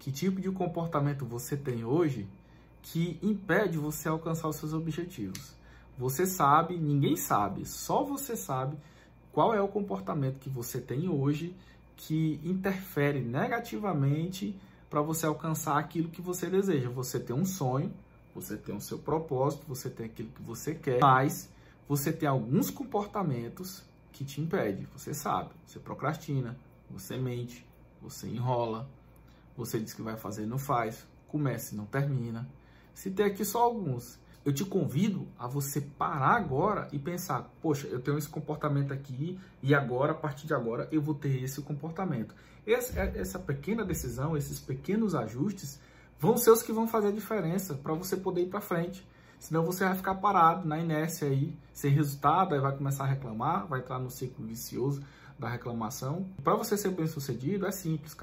que tipo de comportamento você tem hoje que impede você alcançar os seus objetivos. Você sabe, ninguém sabe, só você sabe qual é o comportamento que você tem hoje que interfere negativamente para você alcançar aquilo que você deseja. Você tem um sonho, você tem o seu propósito, você tem aquilo que você quer, mas você tem alguns comportamentos que te impedem. Você sabe, você procrastina, você mente, você enrola, você diz que vai fazer e não faz, começa e não termina. Se tem aqui só alguns. Eu te convido a você parar agora e pensar: poxa, eu tenho esse comportamento aqui e agora, a partir de agora, eu vou ter esse comportamento. Essa, essa pequena decisão, esses pequenos ajustes, vão ser os que vão fazer a diferença para você poder ir para frente. Senão você vai ficar parado na inércia aí, sem resultado, aí vai começar a reclamar, vai entrar no ciclo vicioso da reclamação. Para você ser bem sucedido, é simples, cara.